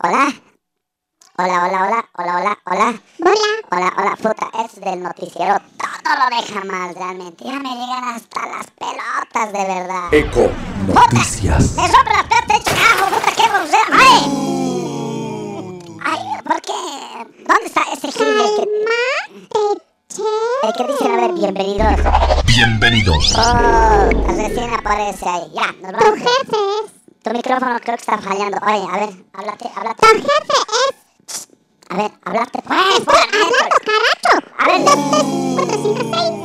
Hola. Hola, hola, hola, hola, hola, hola. Hola. Hola, hola, puta, es del noticiero. Todo lo deja mal, realmente. Ya me llegan hasta las pelotas, de verdad. Eco Noticias. ¡Me rompe la pelota, hecho carajo, puta, qué grosero! ¡Ay! ¡Ay, ¿por qué? ¿Dónde está ese gil? El que, el que dicen, a ver, bienvenidos. Bienvenidos. Oh, recién aparece ahí. Ya, nos Tu vamos. jefe es. Tu micrófono creo que está fallando. Oye, a ver, háblate, háblate. Tu jefe es. A ver, háblate, pues. Estoy hablando, caracho. A ver,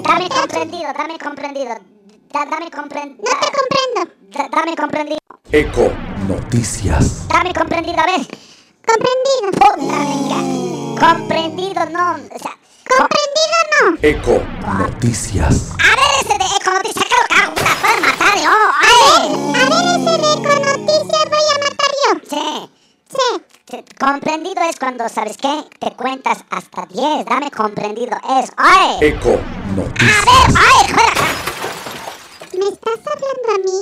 dame comprendido, dame comprendido. Da- dame comprendido. No te comprendo. Dame comprendido. Eco Noticias. Dame comprendido, a ver. Comprendido. Puta, venga. Comprendido, no. O sea, Comprendido no. Eco Noticias. a ver ese de economía, sácalo, cago, puta, puedes matar, yo. ¡Ay! A ver ese de con noticias voy a matar yo. Sí. Sí. Comprendido es cuando, ¿sabes qué? Te cuentas hasta 10. Dame comprendido es. ¡Ay! Eco A ver, Noticias. ¡ay! ¡Joder! ¿Me estás hablando a mí?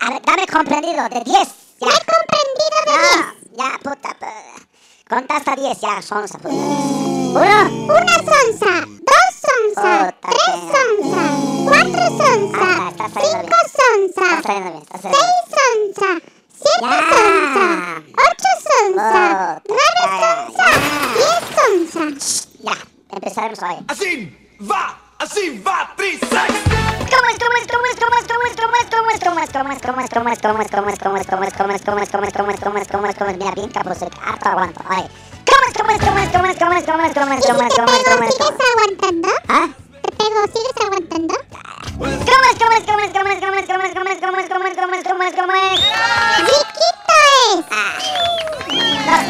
A ver, dame comprendido de 10. Ya. He comprendido de diez. No, ya, puta. pu- Conta hasta 10 ya, sonza. Pues. Eh. Uno. Una sonza. Dos sonzas. Tres sonzas. Cuatro sonzas. Cinco sonzas. Seis sonzas. Siete sonzas. Ocho sonzas. Nueve sonzas. Diez sonzas. Ya, empezaremos hoy. Así va así va, Mira, bien capos,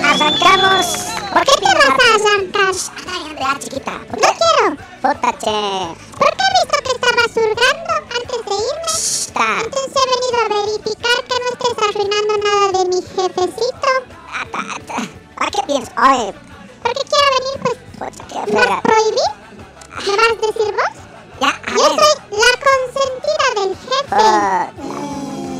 arrancamos. ¿Por qué te vas a arrancar? Ay, hombre, chiquita. No quiero. Puta, che. Porque he visto que estabas hurgando antes de irme. Está. Entonces he venido a verificar que no estés arruinando nada de mi jefecito. ¿Para qué piensas? Oye, Porque quiero venir, pues, puta, qué ¿me frega. prohibí? ¿Me vas a decir vos? Ya, a Yo ver. soy la consentida del jefe.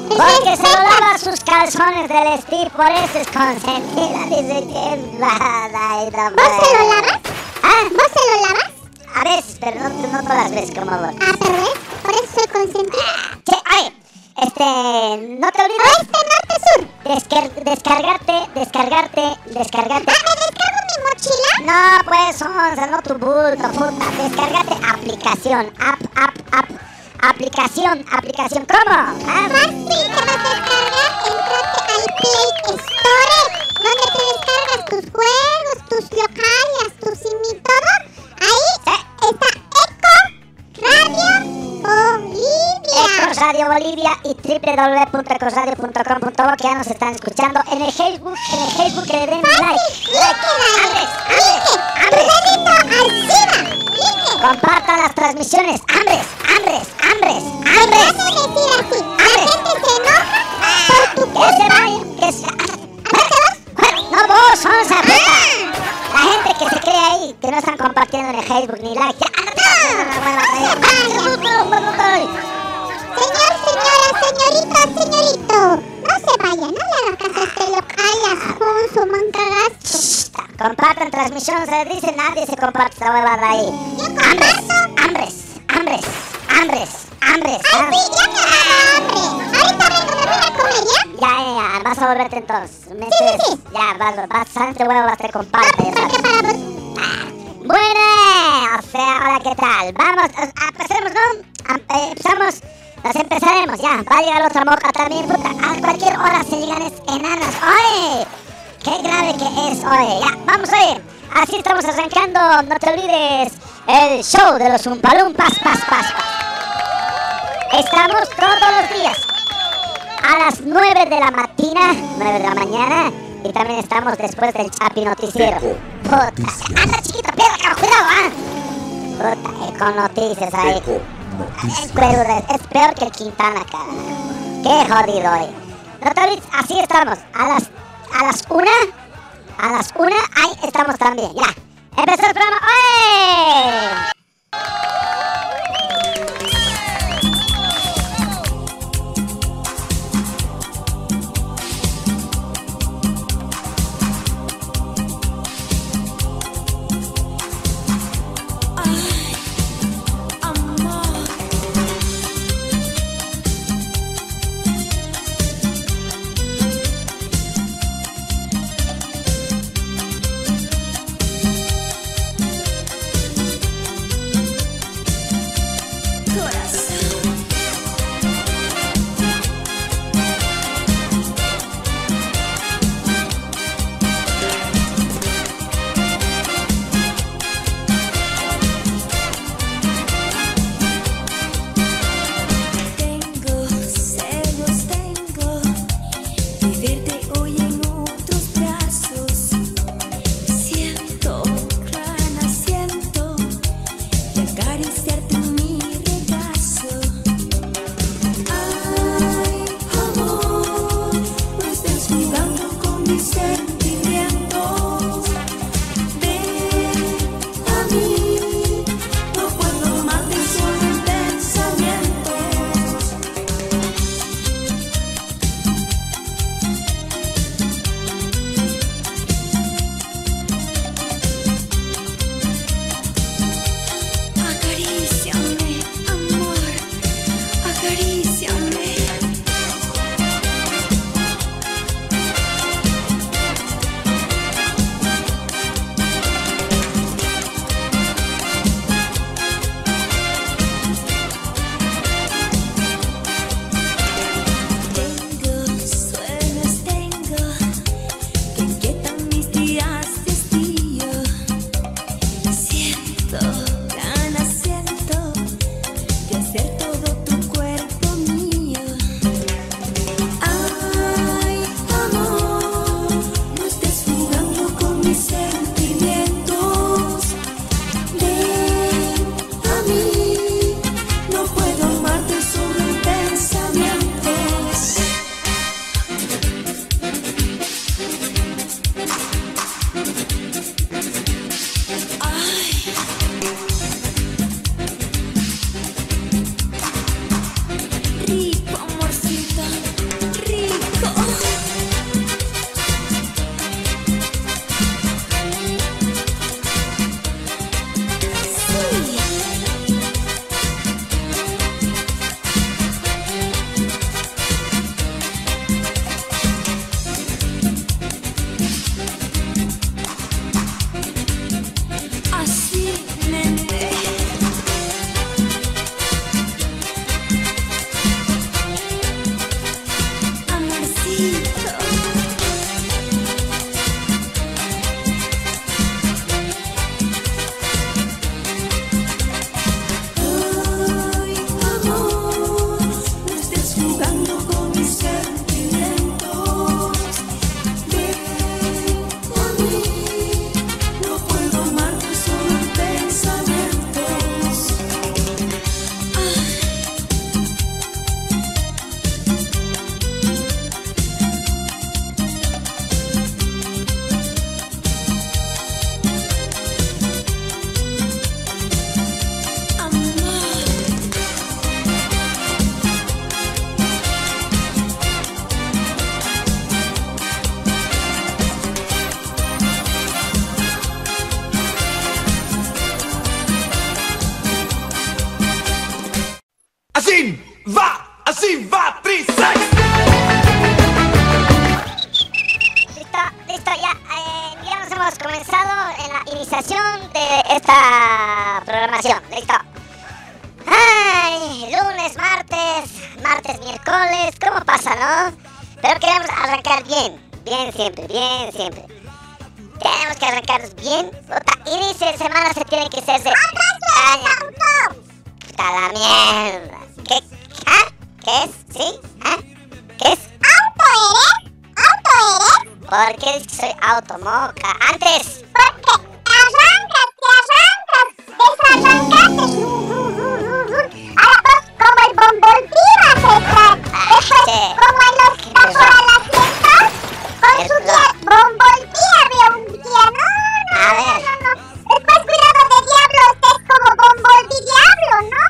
Porque se lo lava sus calzones del Steve, por eso es consentida. Dice que y no ¿Vos se lo lavas? ¿Ah? ¿Vos se lo lavas? A veces, pero no, no todas las veces como vos. Ah, pero ves, por eso soy consentida. Che, oye, este, no te olvides Oeste, norte, sur. descar- descargarte, descargarte, descargarte. Ah, ¿me descargo mi mochila? No, pues, onza, no tu bulto, puta. Descargate aplicación, app, app, app. Aplicación, aplicación, ¿cómo? Ah, Fácil, te vas a descargar. Entrate al Play Store, donde te descargas tus juegos, tus localias, tus y todo. Ahí está Eco Radio Bolivia. Radio Bolivia y www.ecosradio.com.bo que ya nos están escuchando en el Facebook, en el Facebook que le den like. like. Compartan las transmisiones. Ambres, ambres, ambres, Te vas ambres. a decir así. La gente se enoja por tu Que se vayan, que se... No vos, onza, puta. La gente que se cree ahí, que no están compartiendo en el Facebook ni like. Ya, Señor, señora, señorita, señorito. No se vaya, no le haga caso a este local, Afonso Mancagas. Compartan transmisión, se dice nadie se comparte esta huevada ahí. Hambres, hambres, hambres, hambres, hambres. Ay, sí, ya me hambre. Ahorita vengo, me voy a comer, ¿ya? Ya, ya, ya, vas a volverte entonces. ¿Me Sí, sí, sí. Ya, vas, vas, sante huevas, te comparte. ya ¿Por qué sabes. para vos? Sea, hola, ¿qué tal? Vamos, empecemos, ¿no? Eh, empezamos, nos empezaremos, ya. Va a llegar otra moca también, puta. A cualquier hora se llegan enanas. ¡Oye! ¡Qué grave que es, oye! Ya, vamos ir. Así estamos arrancando, no te olvides, el show de los Umpalumpas, pas, pas, pas. Estamos todos los días a las 9 de la mañana, 9 de la mañana, y también estamos después del Chapi Noticiero. Puta, anda cabrón, cuidado, ah. Puta, eh, con noticias ahí. Es, peor, es peor que el Quintana, cara. Qué jodido hoy. Olvides, así estamos. A las, a las una, a las una, ahí estamos también. Ya. Empezó el programa. ¡Oye! Así va, así va, Trisex. Listo, listo, ya, eh, digamos, hemos comenzado en la iniciación de esta programación. Listo. Ay, lunes, martes, martes, miércoles, ¿cómo pasa, no? Pero queremos arrancar bien, bien siempre, bien siempre. Tenemos que arrancarnos bien. Puta, inicio de semana se tiene que hacerse. ¡Caña! ¡Puta la mierda! ¿Qué? ¿Ah? ¿Qué es? ¿Sí? ¿Ah? ¿Qué es? ¿Auto eres? ¿Auto eres? ¿Por qué dices que soy automoca? Antes. Porque arrancas, te arrancas, desarrancaste. Ahora pues, como el bomboltiva se trata. Después, che. como en los tapoalasientos, con su día bomboltía de un día. No, no, A no, ver. no, no. Después, cuidado de diablo, estés como bomboldi diablo. No,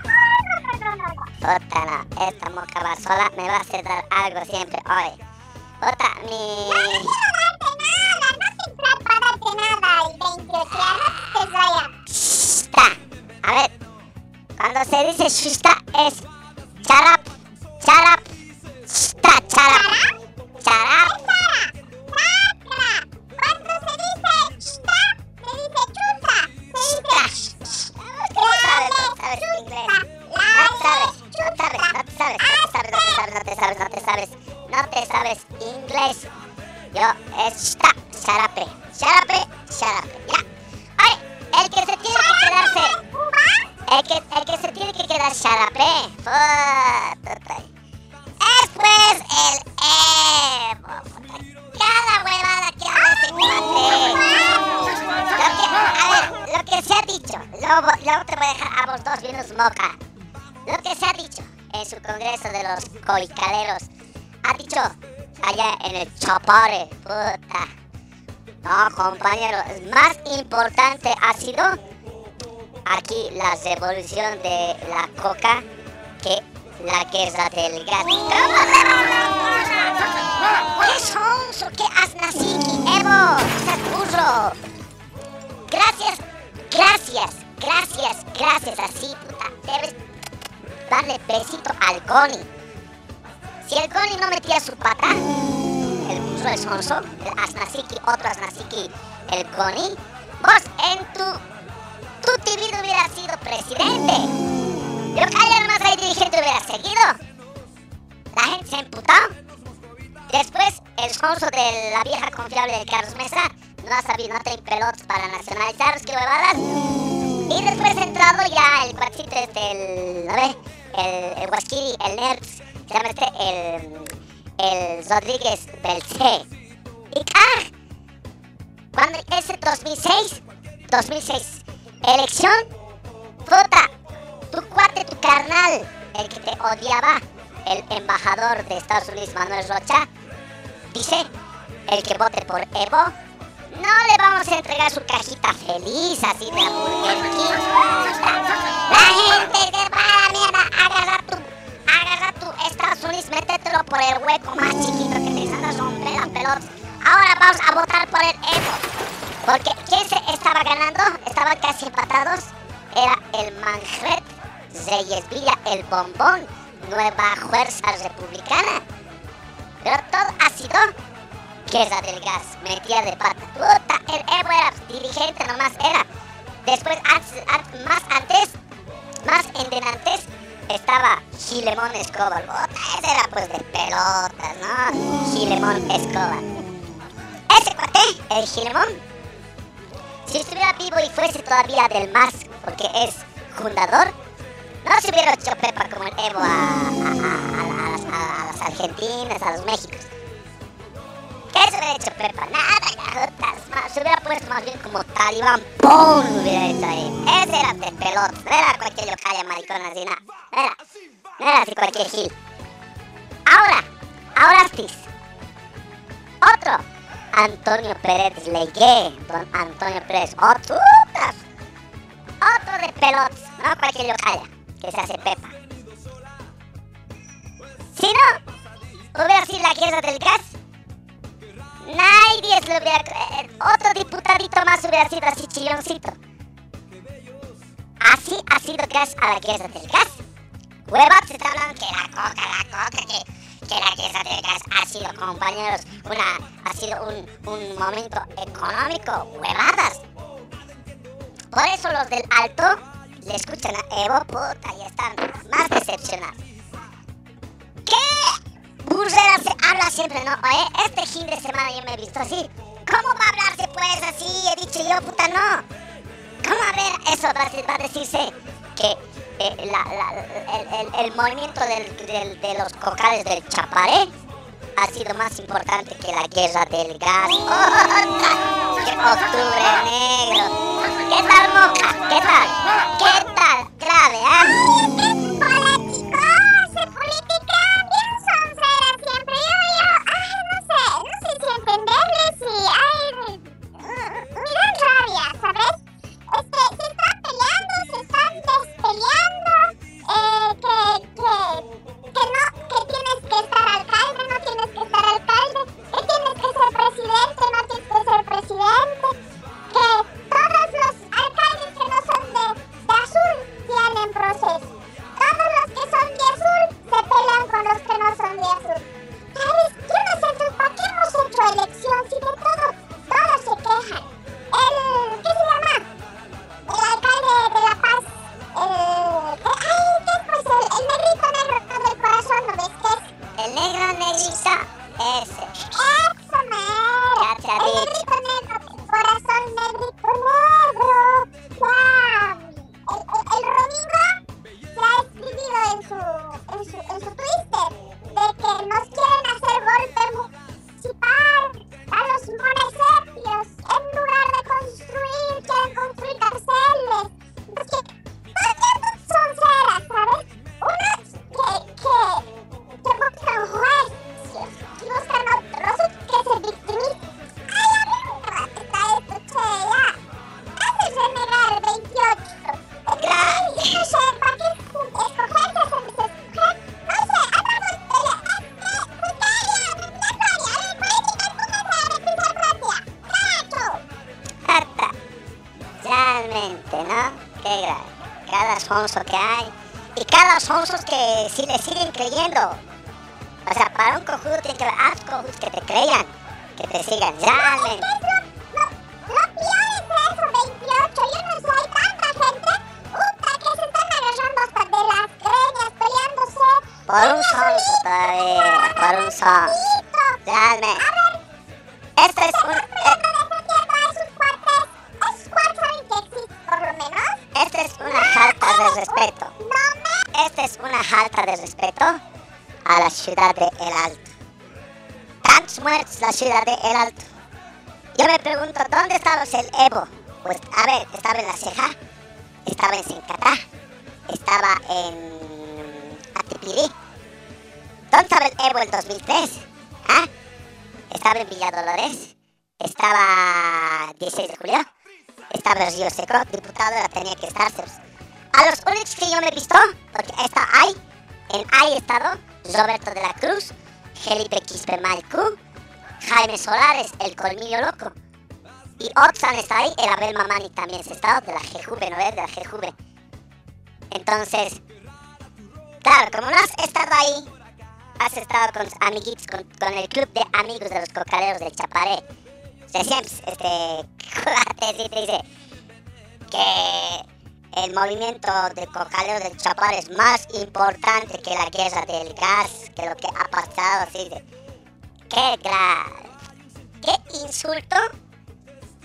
no, no, no. Puta, no. Esta moca va sola me va a hacer dar algo siempre hoy. Puta, mi... No quiero darte nada, no para darte nada el 28 ya, no te vaya. Shista. A ver. Cuando se dice shista es... Charap. Charap. Shista, charap. Charap. Cuando se dice shta, se dice chuta, se dice. No sabes inglés. No sabes, no te sabes, no te sabes, no te sabes, no te sabes, no te sabes inglés. Yo es shta, sharape, sharape, sharape, ya. Oye, el que se tiene que quedarse, el que, el que se tiene que quedar sharape, es pues el Evo. Cada huevada que cuate. Lo que, a ver, lo que se ha dicho, luego, te voy a dejar a vos dos vinos moca. Lo que se ha dicho en su congreso de los coicaleros, ha dicho allá en el Chapare, puta. No, compañero, más importante ha sido aquí la revolución de la coca que la guerra del gas. ¿Qué sonso? ¿Qué asnasiki? Evo, seas burro. Gracias, gracias, gracias, gracias, así, puta. Debes darle besito al Goni. Si el Goni no metía su pata, el burro, el sonso, el asnasiki, otro asnasiki, el Goni, vos en tu, tu vida hubieras sido presidente. Yo callar más ahí dirigente hubiera seguido. La gente se emputó. Después, el sonso de la vieja confiable de Carlos Mesa no ha sabido, no tiene pelotas para nacionalizar, qué huevadas. Y después entrado ya el cuartito este, el, ¿no ve? El, el el Nerd, se llama este, el, el Rodríguez del C. Y ah, cuando ese 2006, 2006, elección, puta, tu cuate, tu carnal, el que te odiaba, el embajador de Estados Unidos, Manuel Rocha, dice, el que vote por Evo, no le vamos a entregar su cajita feliz así de Burger King. La gente se va bombón, nueva fuerza republicana. Pero todo ha sido guerra del gas, metida de pata. Puta, el Evo era dirigente nomás, era. Después, más antes, más en delante, estaba Gilemón Escobar. Puta, ese era pues de pelotas, ¿no? Gilemón Escobar. Ese cuate, el Gilemón, si estuviera vivo y fuese todavía del MAS, porque es fundador, A, las, argentinas, a los méxicos. ¿Qué se hubiera hecho Pepa? Nada, más, se hubiera puesto más bien como talibán, ¡pum! hubiera hecho ahí. Ese era de pelotas, no era cualquier yocaya maricón así, nada. No era, no era así cualquier gil. Ahora, ahora sí. Otro, Antonio Pérez Legué, don Antonio Pérez, otro, putas. otro de pelotas, no cualquier yocaya que se hace Pepa. Si no, hubiera sido la guerra del gas, Nadie se lo hubiera... eh, otro diputadito más hubiera sido así chilloncito. Así ha sido gas a la guerra del gas. Huevas se está hablando que la coca, la coca, que, que la guerra del gas ha sido, compañeros, una, ha sido un, un momento económico. Huevadas. Por eso los del alto le escuchan a Evo, puta, y están más decepcionados. Siempre, ¿no? Este fin de semana yo me he visto así. ¿Cómo va a hablarse pues así? He dicho yo, puta, no. ¿Cómo a ver eso va a, decirse que eh, la- la- el, el- el movimiento del- del- de los cocales del Chaparé ha sido más importante que la guerra del gas? ¡Oh, ¡Qué octubre negro! ¿Qué tal, Moca? ¿Qué tal? ¿Qué tal? Grave, ¿ah? político, Cada sonso que si le siguen creyendo. O sea, para un cojudo tiene que haber cojudos que te crean. Que te sigan. Realmente. Ciudad de El Alto. Yo me pregunto, ¿dónde estaba el Evo? Pues, a ver, estaba en La Ceja, estaba en Sencatá, estaba en Atipirí. ¿Dónde estaba el Evo el 2003? ¿Ah? Estaba en Villa Dolores, estaba 16 de julio, estaba en Río Seco, diputado la tenía que estar. pues. A los únicos que yo me he visto, porque está ahí, en ahí estado Roberto de la Cruz, Felipe Quispe Malcú, Jaime Solares, el colmillo loco. Y Oxan está ahí, el Abel Mamani también se estado, de la GJV, ¿no ves? De la GJV. Entonces, claro, como no has estado ahí, has estado con amiguitos, con, con el club de amigos de los cocaleros del Chaparé. Recién, este, te dice- te dice que el movimiento de cocalero del Chaparé es más importante que la guerra del gas, que lo que ha pasado, así de... ¡Qué grave! ¡Qué insulto!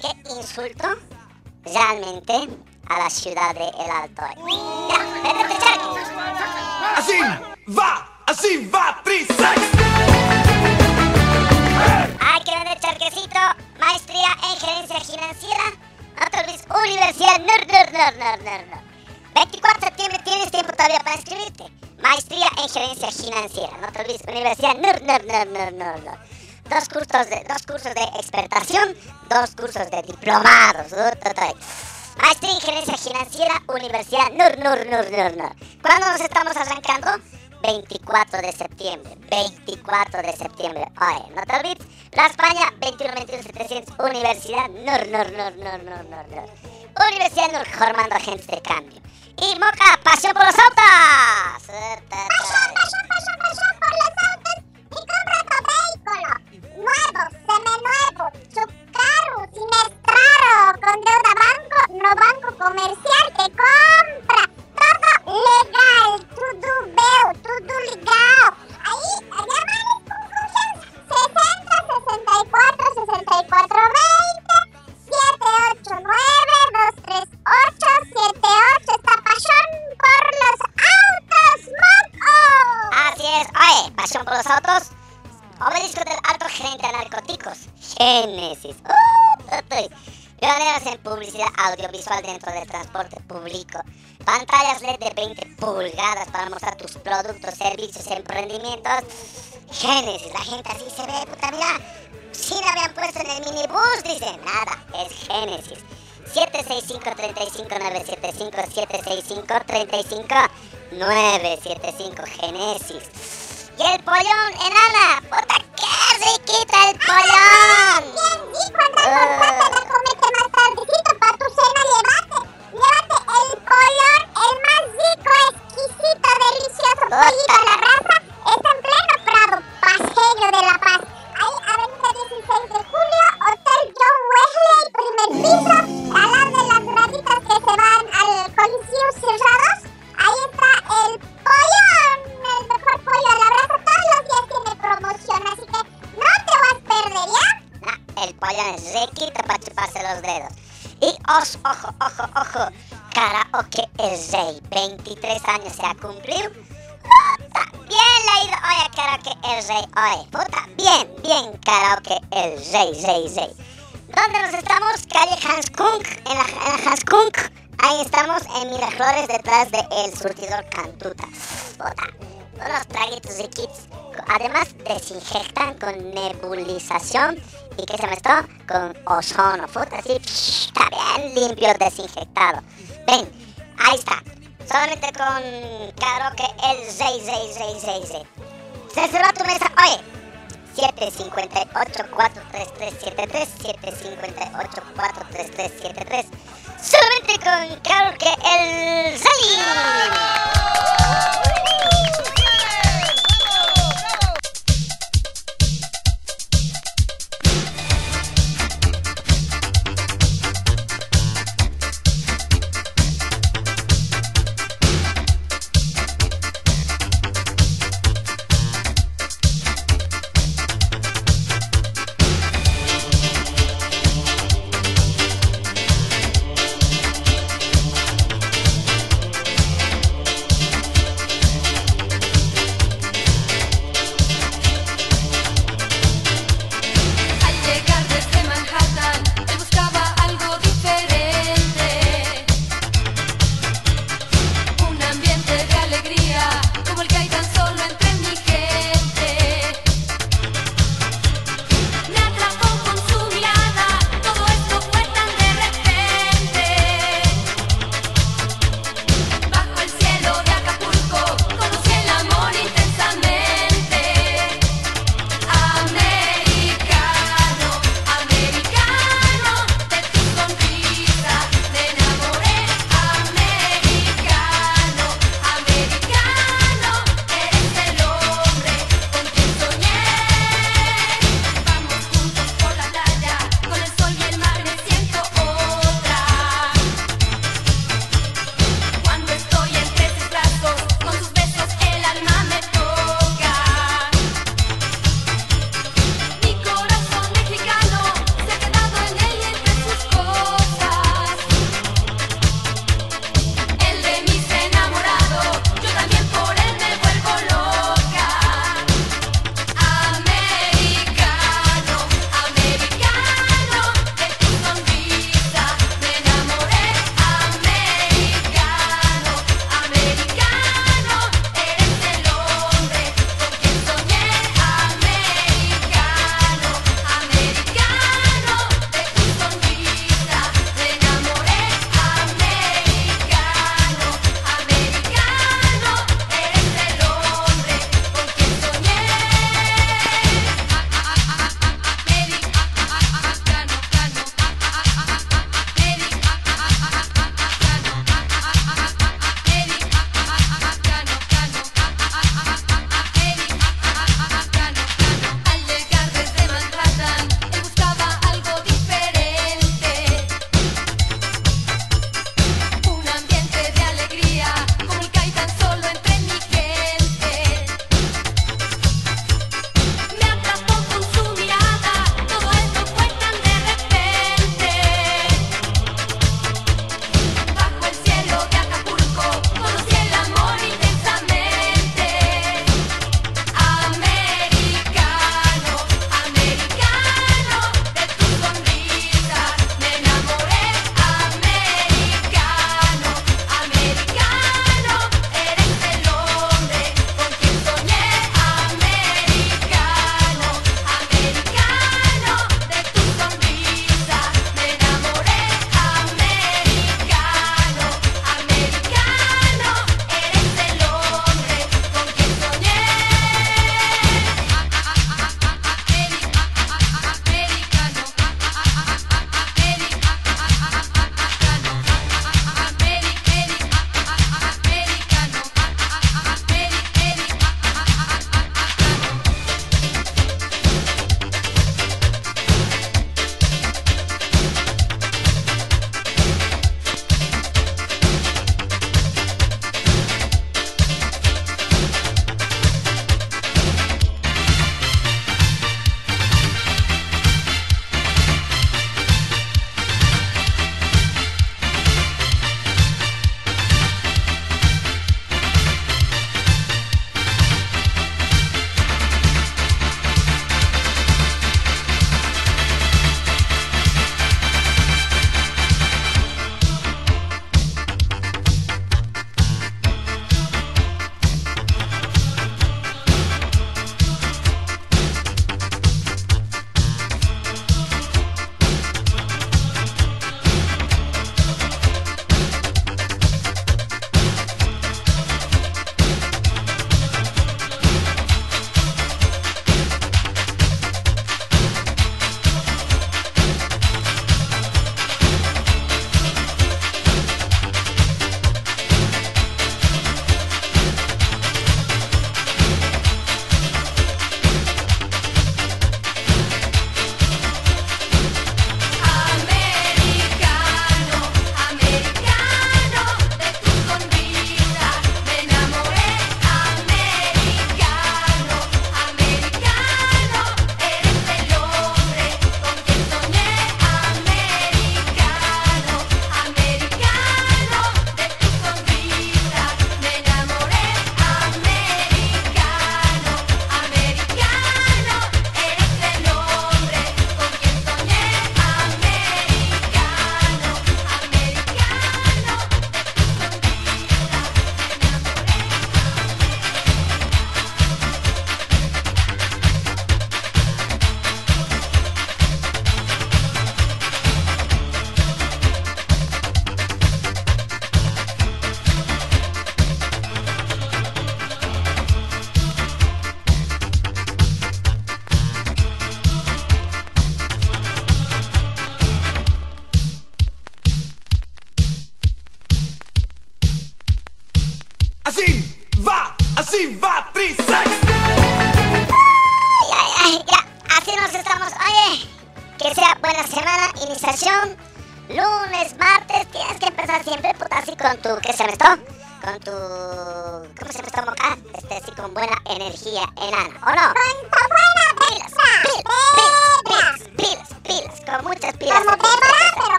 ¡Qué insulto! Realmente a la ciudad de El Alto. Ya. Así va, así va, Trisex. Hay que vender charquecito, maestría en gerencia financiera. No te olvides, Universidad Nur, Nur, Nur. 24 de septiembre tienes tiempo todavía para inscribirte. Maestría en gerencia financiera. No te olvides, Universidad Nur, Nur, Nur, Nur, Nur. Dos cursos de, dos cursos de expertación, dos cursos de diplomados. Maestría en gerencia financiera, Universidad Nur, Nur, Nur, Nur, Nur. ¿Cuándo nos estamos arrancando? 24 de septiembre. 24 de septiembre. Oye, no te olvides. La España, 21, 21, 700. Universidad Nur, Nur, Nur, Nur, Nur, Nur, Nur. Universidad Nur, formando agentes de cambio. Y Moca, pasión por los autos. Pasión, pasión, pasión por los autos vehículo. Nuevo, seminuevo, su carro, siniestrado, con deuda banco, no banco comercial, te compra. Todo legal, tudo bel, tudo legal. Aí, llamales con confianza. 60 64 64 20 789 238 78 Esta pasión por los autos, moco. Así es. Oye, pasión por los autos. Obelisco del gerente de narcóticos. Génesis. Uh. Pioneros en publicidad audiovisual dentro del transporte público. Pantallas LED de 20 pulgadas para mostrar tus productos, servicios, emprendimientos. Génesis, la gente así se ve, puta, mira. Sí la habían puesto en el minibús, dice. Nada, es Génesis. 765-35-975-765-35-975 Génesis. Y el pollón, enana. Puta, qué riquita el pollón. Bien, y cuando encontraste la comete más tardecito pa' tu cena, llévate. Llévate el pollón, el más rico, exquisito, delicioso pollito a la brasa. Está en pleno Prado, Paseo de la Paz. Ahí, avenida 16 de julio, Hotel John Wesley, primer piso. Al lado de las raditas que se van al Coliseo cerrados. Ahí está el pollón, así que no te vas a perder, ¿ya? Ah, el pollón es riquito para chuparse los dedos. Y os, ojo, ojo, ojo. Karaoke el rey. 23 años se ha cumplido. Puta, bien leído. Oye, karaoke el rey. Oye, puta, bien, bien karaoke el rey, rey, rey. ¿Dónde nos estamos? Calle Hanskunk, en la, en la. Ahí estamos en Miraflores, detrás de El Surtidor Cantuta. Puta, unos traguitos de kits. Además, desinfectan con nebulización y que se me está con ozono. Puta, así está bien limpio, desinfectado. Ven, ahí está. Solamente con karaoke el 66666. Se cerró tu mesa. Oye, 758-43373. 758-43373. Solamente con karaoke el 6.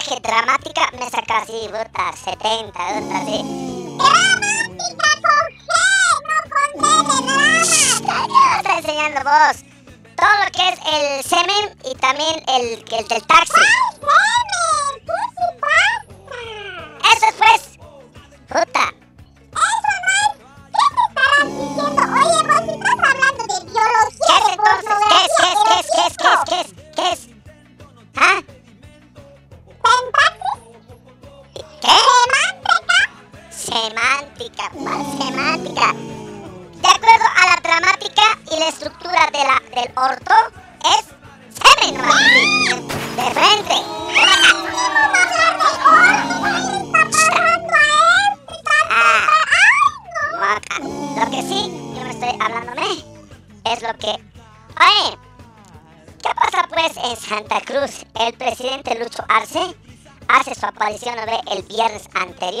Lenguaje dramática me saca así, puta, 70, puta, sí. Dramática con G, no con D de drama. Ay, ¿Qué me estás enseñando vos? Todo lo que es el semen y también el, el del taxi.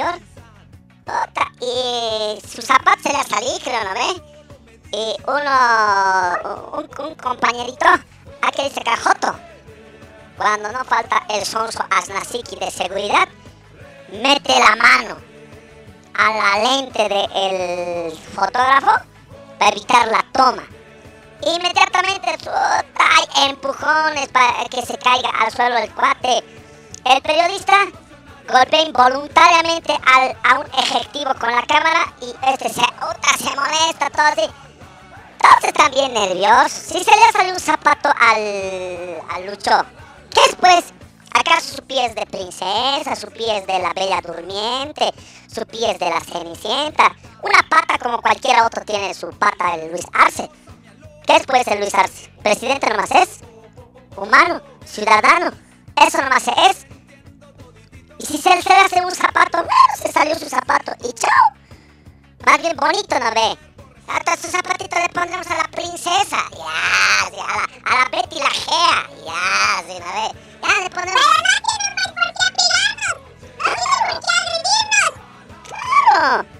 Anterior Puta, y su zapato se le salió, creo, ¿no ve? Y uno, un, un compañerito, aquí dice cajoto, cuando no falta el sonso Asnasiki de seguridad, mete la mano a la lente del fotógrafo para evitar la toma. Inmediatamente hay empujones para que se caiga al suelo el cuate. El periodista golpea involuntariamente al, a un ejecutivo con la cámara y este se, se molesta, todo así. Todos están bien nerviosos. Si se le sale un zapato al, al Lucho, ¿qué es pues? ¿Acaso su pie es de princesa, su pie es de la bella durmiente, su pie es de la cenicienta? Una pata como cualquier otro tiene su pata el Luis Arce. ¿Qué es pues el Luis Arce? ¿Presidente nomás es? ¿Humano? ¿Ciudadano? Eso nomás es. Y si se, le hace un zapato, bueno, se salió su zapato y chao. Más bien bonito, ¿no ve? Hasta su zapatito le pondremos a la princesa. Ya, sí, a la, a la Betty la Gea. Ya, sí, ¿no ve? Ya le pondremos... Pero no tienen más por qué apilarnos. No tienen por qué agredirnos. Claro.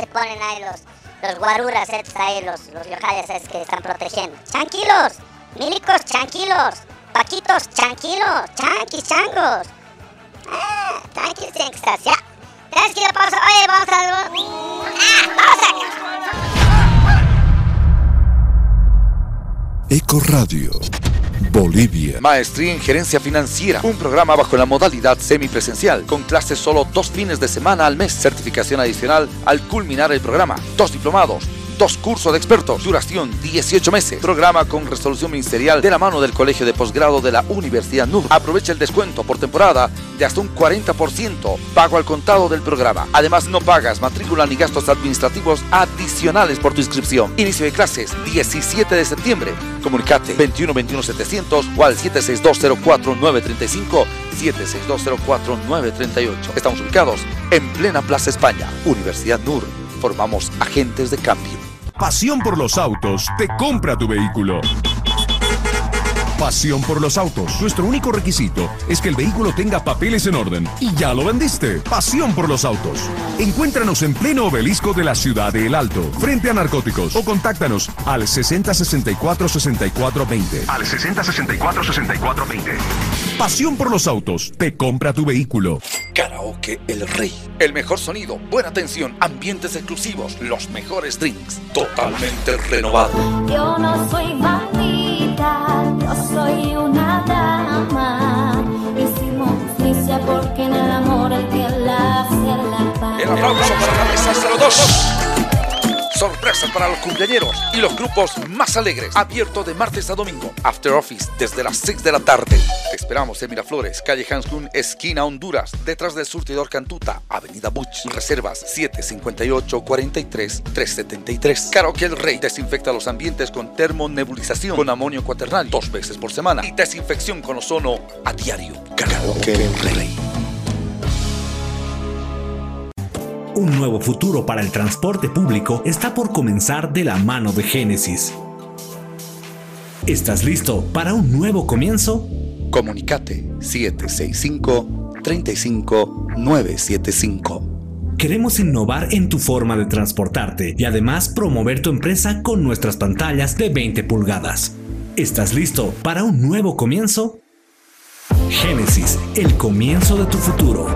Se ponen ahí los, los guaruras estos ahí, los, los estos que están protegiendo. Tranquilos, milicos, tranquilos, paquitos, tranquilos, chanquis, changos. Ah, tranquilos tienen ya. Tranquilo, pausa, oye, vamos a... Ah, pausa. Eco Radio. Bolivia. Maestría en Gerencia Financiera, un programa bajo la modalidad semipresencial, con clases solo dos fines de semana al mes, certificación adicional al culminar el programa, dos diplomados, dos cursos de expertos, duración 18 meses, programa con resolución ministerial de la mano del Colegio de Posgrado de la Universidad NUR. Aprovecha el descuento por temporada de hasta un 40%, pago al contado del programa. Además, no pagas matrícula ni gastos administrativos adicionales por tu inscripción. Inicio de clases 17 de septiembre. Comunicate 21 21 700 o al 76204 935 76204 938. Estamos ubicados en plena Plaza España, Universidad NUR. Formamos agentes de cambio. Pasión por los autos te compra tu vehículo. Pasión por los autos. Nuestro único requisito es que el vehículo tenga papeles en orden. Y ya lo vendiste. Pasión por los autos. Encuéntranos en pleno obelisco de la ciudad de El Alto, frente a narcóticos. O contáctanos al 6064-6420. Al 6064-6420. Pasión por los autos. Te compra tu vehículo. Karaoke El Rey. El mejor sonido, buena atención, ambientes exclusivos, los mejores drinks, totalmente renovado. Yo no soy soy una dama. Hicimos justicia porque en el amor el que la la aplauso para la mesa 02. Sorpresas para los cumpleañeros y los grupos más alegres. Abierto de martes a domingo. After Office desde las 6 de la tarde. Te esperamos en Miraflores, calle Hanskun, esquina Honduras, detrás del surtidor Cantuta, Avenida Butch. Reservas 758-43-373. Karaoke El Rey desinfecta los ambientes con termonebulización con amonio cuaternal dos veces por semana y desinfección con ozono a diario. Karaoke El Rey. Un nuevo futuro para el transporte público está por comenzar de la mano de Génesis. ¿Estás listo para un nuevo comienzo? Comunicate 765-35-975. Queremos innovar en tu forma de transportarte y además promover tu empresa con nuestras pantallas de 20 pulgadas. ¿Estás listo para un nuevo comienzo? Génesis, el comienzo de tu futuro.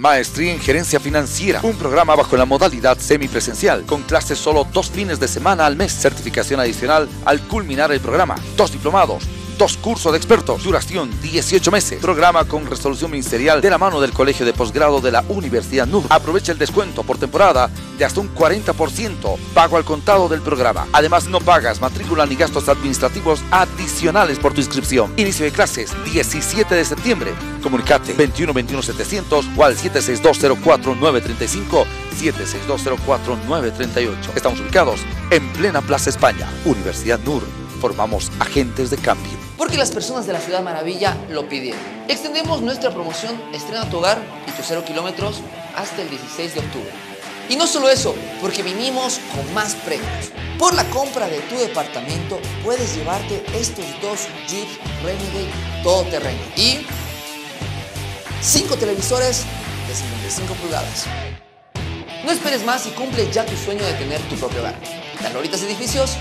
Maestría en Gerencia Financiera, un programa bajo la modalidad semipresencial, con clases solo dos fines de semana al mes, certificación adicional al culminar el programa, dos diplomados, dos cursos de expertos, duración 18 meses, programa con resolución ministerial de la mano del Colegio de Posgrado de la Universidad NUR. Aprovecha el descuento por temporada de hasta un 40%, pago al contado del programa. Además, no pagas matrícula ni gastos administrativos adicionales por tu inscripción. Inicio de clases 17 de septiembre. Comunicate 21 21 700 o al 76204 935 76204 938. Estamos ubicados en plena Plaza España, Universidad NUR. Formamos agentes de cambio. Porque las personas de la Ciudad Maravilla lo pidieron. Extendemos nuestra promoción Estrena tu hogar y tus 0 kilómetros hasta el 16 de octubre. Y no solo eso, porque vinimos con más premios. Por la compra de tu departamento puedes llevarte estos dos Jeep Renegade todoterreno y 5 televisores de 55 pulgadas. No esperes más y cumple ya tu sueño de tener tu propio hogar. Loritas Edificios,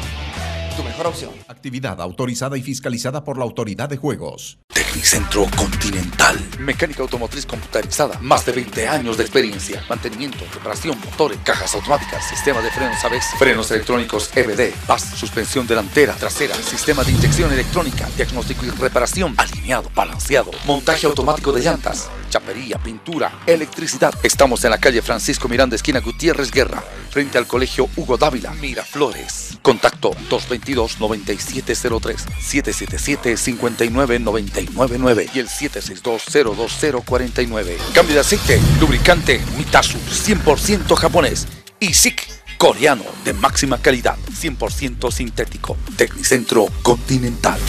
tu mejor opción. Actividad autorizada y fiscalizada por la Autoridad de Juegos. Tecnicentro Continental. Mecánica automotriz computarizada. Más de 20 años de experiencia. Mantenimiento, reparación, motores, cajas automáticas, sistema de frenos ABS, frenos electrónicos EBD, PAS, suspensión delantera, trasera, sistema de inyección electrónica, diagnóstico y reparación, alineado, balanceado, montaje automático de llantas, chapería, pintura, electricidad. Estamos en la calle Francisco Miranda, esquina Gutiérrez Guerra, frente al colegio Hugo Dávila, Miraflores. Contacto 222-9703, 777-59999 y el 762-02049. Cambio de aceite, lubricante Mitasu, 100% japonés. Y SIC, coreano, de máxima calidad, 100% sintético. Tecnicentro Continental.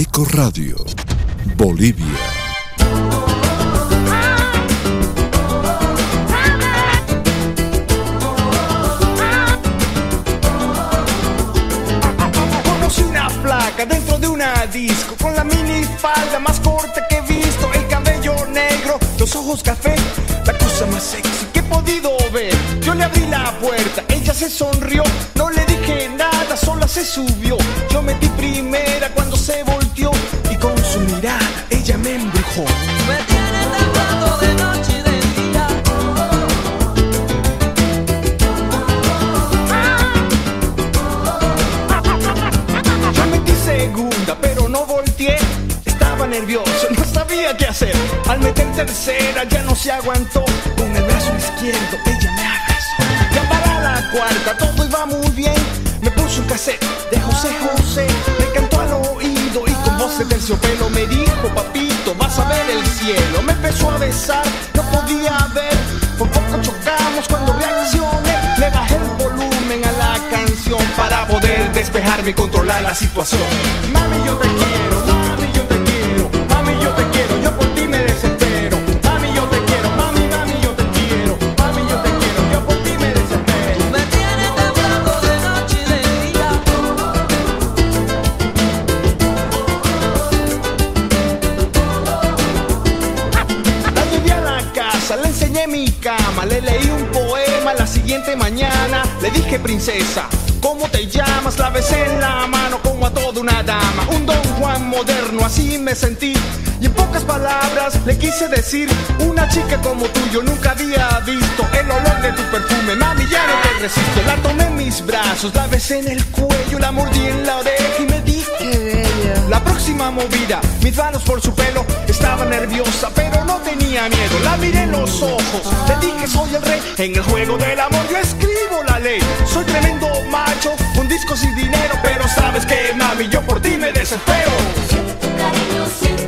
Eco Radio. Bolivia. Conocí una flaca dentro de una disco Con la mini falda más corta que he visto El cabello negro, los ojos café cosa más sexy que he podido ver. Yo le abrí la puerta, ella se sonrió. No le dije nada, sola se subió. Yo metí primera cuando se volteó Y con su mirada ella me embrujó. Me de noche nervioso, no sabía qué hacer. Al meter tercera ya no se aguantó. Con el brazo izquierdo ella me abrazó. Ya para la cuarta todo iba muy bien. Me puso un cassette de José José. Me cantó al oído y con voz de terciopelo me dijo, papito, vas a ver el cielo. Me empezó a besar, no podía ver. Por poco chocamos cuando reaccioné. Le bajé el volumen a la canción para poder despejarme y controlar la situación. Mami, yo te quiero, mañana. Le dije, princesa, ¿cómo te llamas? La besé en la mano como a toda una dama. Un don Juan moderno, así me sentí. Y en pocas palabras le quise decir, una chica como tú yo nunca había visto el olor de tu perfume, mami ya no te resisto. La tomé en mis brazos, la besé en el cuello, la mordí en la oreja y me dije, la próxima movida, mis manos por su pelo, estaba nerviosa pero no tenía miedo. La miré en los ojos, le dije soy el rey, en el juego del amor yo escribo la ley. Soy tremendo macho, un disco sin dinero, pero sabes que mami yo por ti me desespero. Cariño, siento tu calor,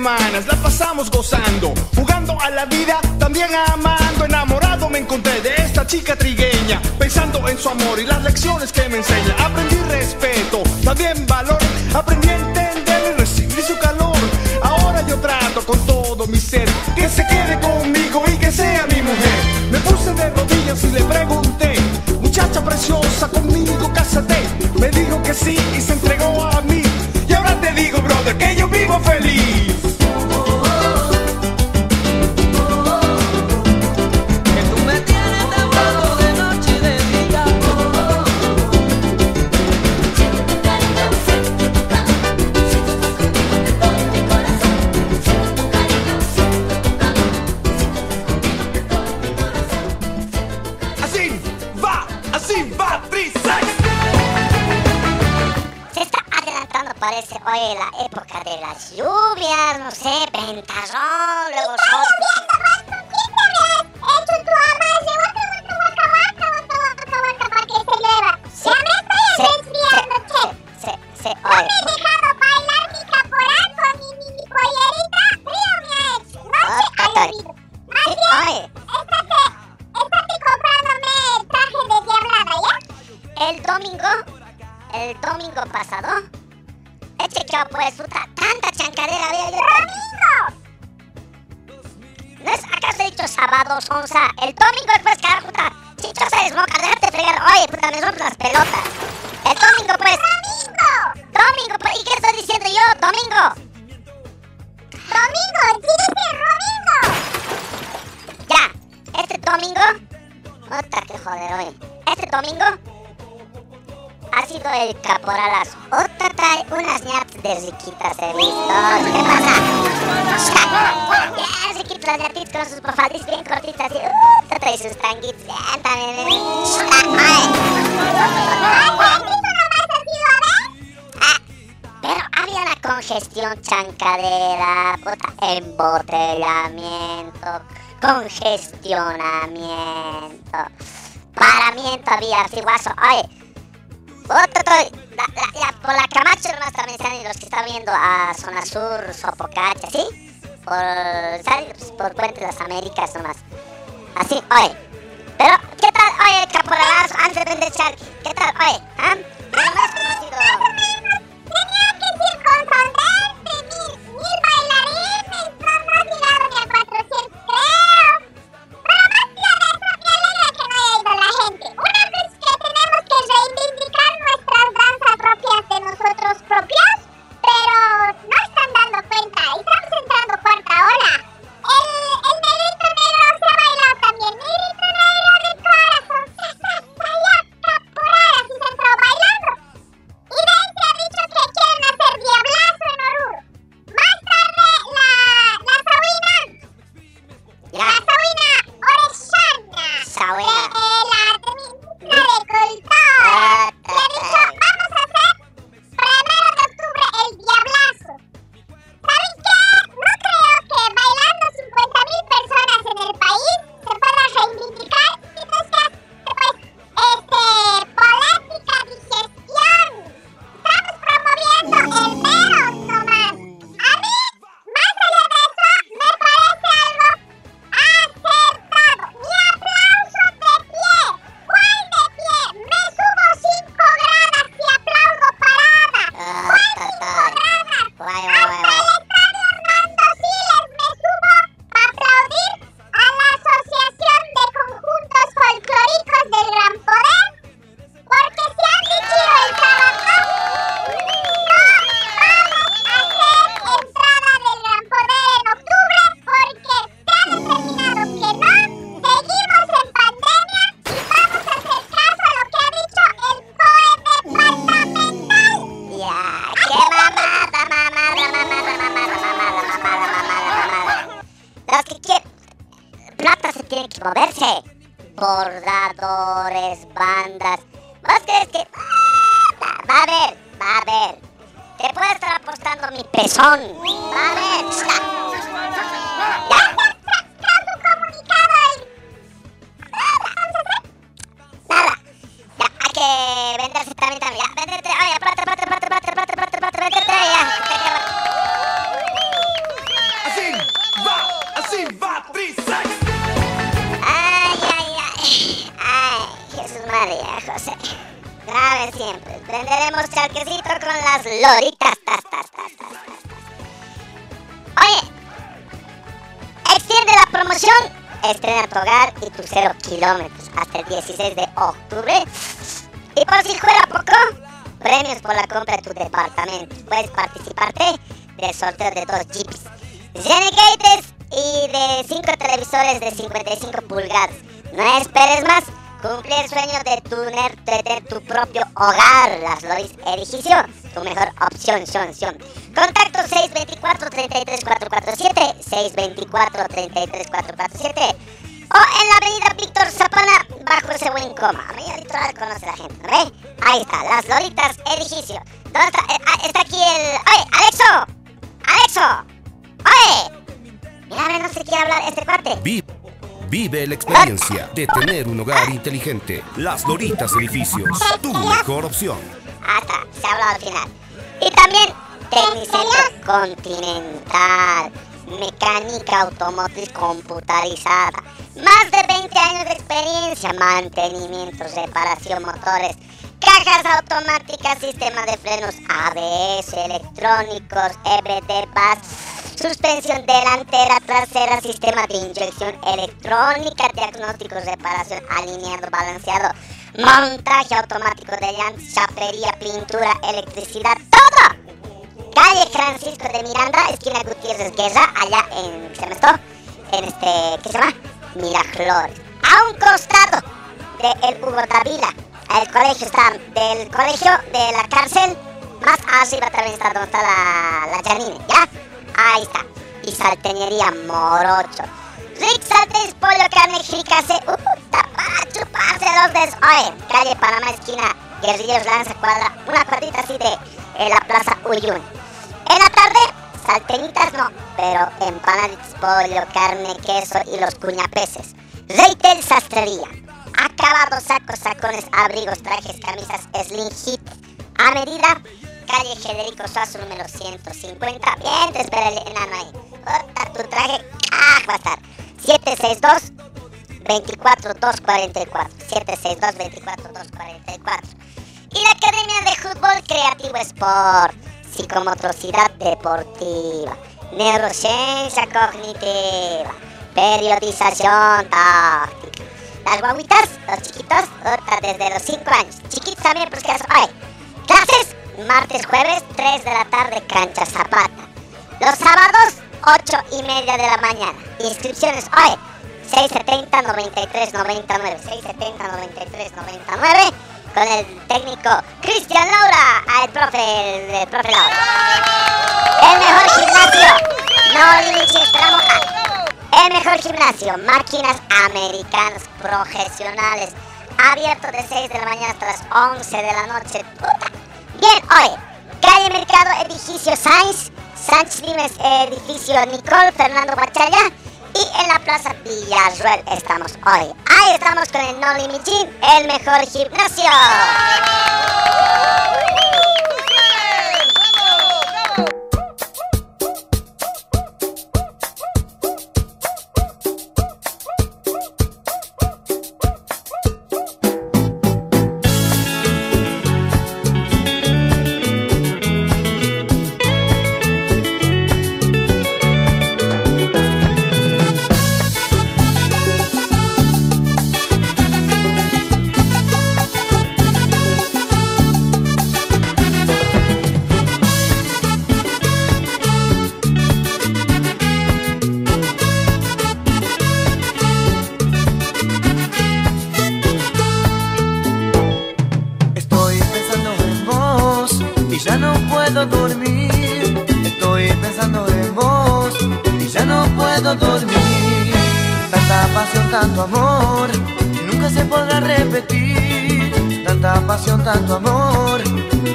semanas las pasamos gozando, jugando a la vida, también amando. Enamorado me encontré de esta chica trigueña, pensando en su amor y las lecciones que me enseña. Aprendí respeto, también valor, aprendí a entender y recibir su calor. Ahora yo trato con todo mi ser sus pofadis bien cortitas. Y, uh, te trae sus tanguitos bien también. bien. ¡Ay, ¿has visto nomás así, a ver? Ah, pero había una congestión chancadera, puta, embotellamiento, congestionamiento, paramiento había, así guaso. Oye, por la Camacho nomás también están los que están viendo a Zona Sur, Sopocacha, ¿sí? Por, ¿sabes? Por Puente de las Américas nomás. Así, oye. Pero, ¿qué tal, oye, caporalazo, antes de charqui? ¿Qué tal, oye? ¿Ah? Has conocido. Kilómetros hasta el 16 de octubre. Y por si fuera poco, premios por la compra de tu departamento. Puedes participarte del sorteo de dos jeeps Renegades y de 5 televisores de 55 pulgadas. No esperes más. Cumple el sueño de tener, de tener tu propio hogar. Las Loris Edificio, tu mejor opción, son, son. Contacto 624-33447, 624-33447 o en la avenida Víctor Zapana, bajo ese buen coma. Avenida Litoral conoce la gente, ¿no ve? Ahí está, las Loritas Edificio. ¿Dónde está? Eh, ah, está aquí el... ¡Oye, Alexo! ¡Alexo! ¡Oye! Mira, a ver, no se quiere hablar este cuate. Vi- Vive la experiencia de tener un hogar inteligente. Las Doritas Edificios, tu mejor opción. Hasta, se habla al final. Y también Tecnicentro Continental, mecánica automotriz computarizada, más de 20 años de experiencia, mantenimiento, reparación, motores, cajas automáticas, sistema de frenos ABS, electrónicos, EBD, BAS, suspensión delantera, trasera, sistema de inyección electrónica, diagnósticos, reparación, alineado, balanceado, montaje automático de llantas, chapería, pintura, electricidad, todo. Calle Francisco de Miranda, esquina Gutiérrez Guerra, allá en, ¿qué se llama esto? En este, ¿qué se llama? Miraflores. A un costado de el Hugo Davila. El colegio está, del colegio de la cárcel, más arriba también está donde está la, la Janine, ¿ya? Ahí está. Y salteñería Morocho. Rick Saltes, pollo, carne, fricase, puta, para chuparse los dedos. Oye, calle Panamá, esquina, Guerrilleros Lanza, cuadra, una cuadrita así de en la plaza Uyun. En la tarde, salteñitas no, pero empanaditas, pollo, carne, queso y los cuñapeces. Reitel Sastrería. Acabados, sacos, sacones, abrigos, trajes, camisas, slim hit. A medida, calle Federico Suazo, número 150. Bien, te espera el enano ahí. Ota, tu traje, ah, va a estar. 762 24 244 762 24 244 y la Academia de Fútbol Creativo Sport, Psicomotricidad Deportiva, Neurociencia Cognitiva, Periodización Táctica. Las guaguitas, los chiquitos, desde los 5 años. Chiquitos también, pues que. Clases, martes, jueves, 3 de la tarde, cancha Zapata. Los sábados, 8 y media de la mañana. Inscripciones hoy, 670 93 99 670 93 99 con el técnico Cristian Laura al profe el, el profe Laura. El mejor gimnasio. No a- el mejor gimnasio. Máquinas americanas profesionales. Abierto de 6 de la mañana hasta las 11 de la noche. Bien hoy calle Mercado edificio Sainz Sánchez Limes edificio Nicole Fernando Bachaya y en la Plaza Villarruel estamos hoy. Ahí estamos con el No Limit Gym, el mejor gimnasio. Tanto amor, nunca se podrá repetir. Tanta pasión, tanto amor,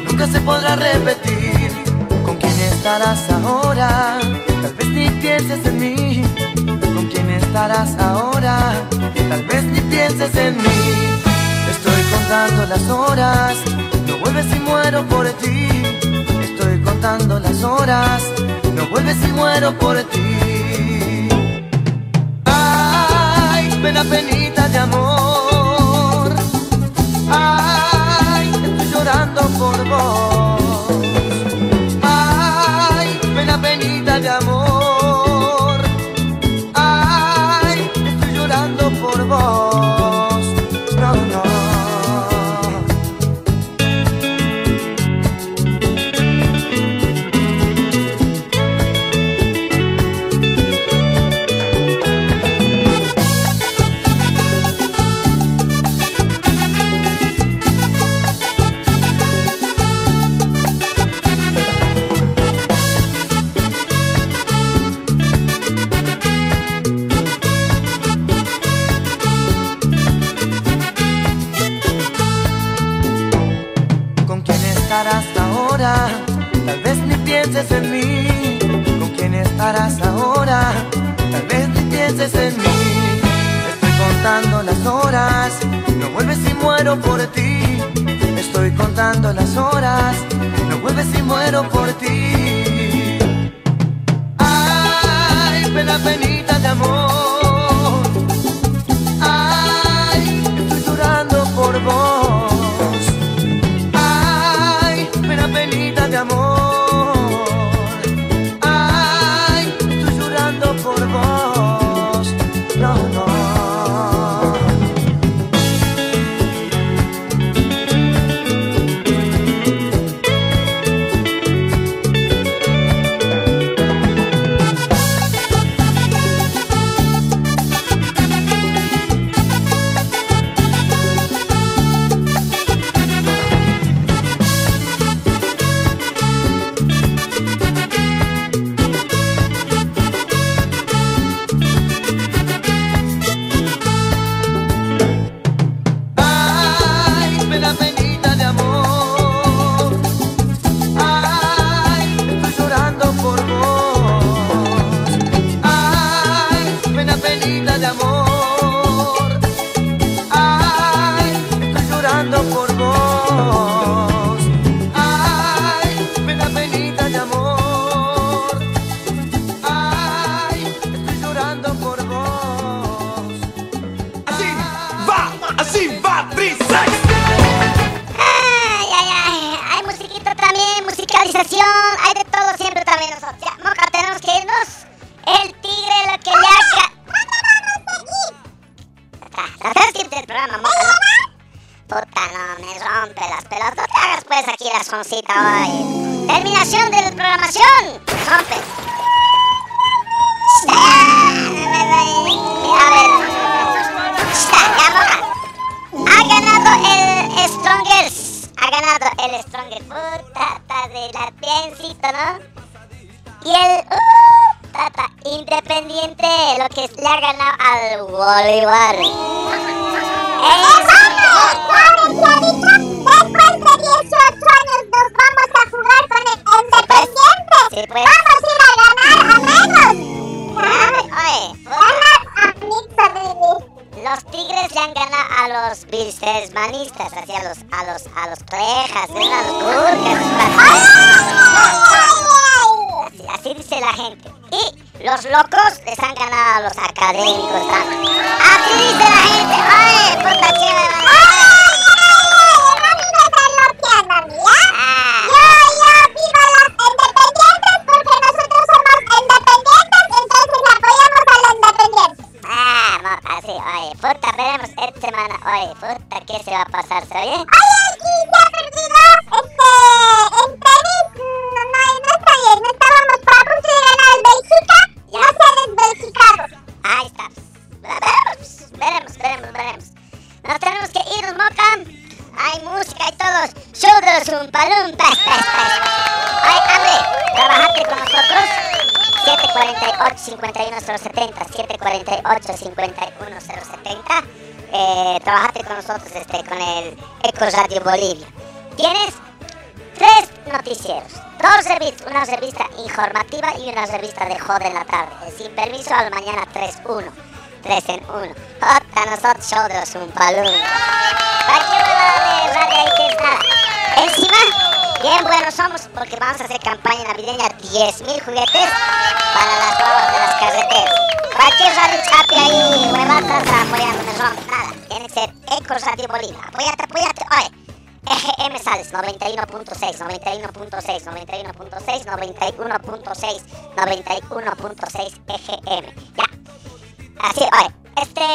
nunca se podrá repetir. ¿Con quién estarás ahora? Tal vez ni pienses en mí. ¿Con quién estarás ahora? Tal vez ni pienses en mí. Estoy contando las horas, no vuelves y muero por ti. Estoy contando las horas, no vuelves y muero por ti. Ay, pena, penita de amor. Ay, estoy llorando por vos. Tal vez ni pienses en mí. ¿Con quién estarás ahora? Tal vez ni pienses en mí. Estoy contando las horas, no vuelves y muero por ti. Estoy contando las horas, no vuelves y muero por ti. Ay, pena, penita de amor. Ay, estoy llorando por vos. 6. Ay, ay, ay. Hay musiquita también, musicalización. Hay de todo siempre también nosotros. Ya, Moca, tenemos que irnos. El tigre, lo que le haga. La transcripción del programa, Moca. ¿no? Puta, no, me rompe las pelotas. No te hagas pues aquí la soncita hoy. Terminación de la programación. Bolívar. Después de 18 años nos vamos a jugar con el Independiente. Sí, pues. Vamos a ir a ganar a menos. Oye, Ganar a los Tigres le han ganado a los Bilstersmanistas, así a los, a los, a los Clejas. Moca. Hay música y todo. Show de los Umpalumpas. Hambre, trabajaste con nosotros. 748-51070, 748-51070. Eh, trabajaste con nosotros este, con el Eco Radio Bolivia. Tienes tres noticieros, dos revistas, una revista informativa y una revista de joda en la tarde. Sin permiso al mañana 3-1. 3 en 1. Jota, nosotros un palum. Encima, bien buenos somos porque vamos a hacer campaña navideña 10.000 juguetes para las guaguas de las carreteras. Cualquier radio chapi ahí, huevatas apoyando, no nada. Tiene que ser Eco Radio Bolivia. Apóyate, apóyate. Oye, EGM sales 91.6, 91.6, 91.6, 91.6, 91.6 EGM. Ya. Así, oye, este.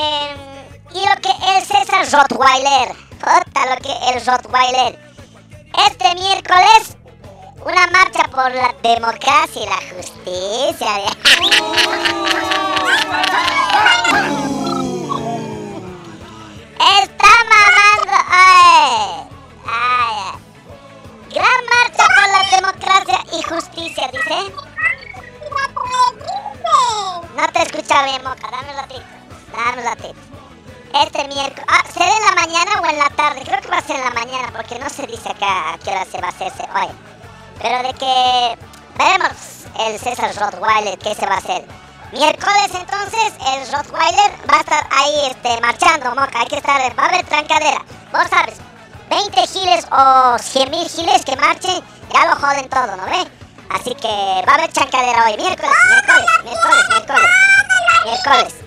Y lo que el César Rottweiler. Jota, lo que el Rottweiler. Este miércoles, una marcha por la democracia y la justicia. Está mamando. Ay, ay, ay. Gran marcha por la democracia y justicia, dice. No te escucha bien, Moca. Dame un ratito. Dame un ratito. Este miércoles. Ah, ¿será en la mañana o en la tarde? Creo que va a ser en la mañana porque no se dice acá a qué hora se va a hacerse hoy. Pero de que veremos el César Rottweiler qué se va a hacer. Miércoles entonces el Rottweiler va a estar ahí este, marchando, Moca. Hay que estar, va a haber trancadera. Vos sabes, 20 giles o 100 mil giles que marchen, ya lo joden todo, ¿no ves? Así que va a haber chancadera hoy, miércoles, miércoles, miércoles, miércoles, miércoles.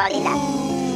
我回来。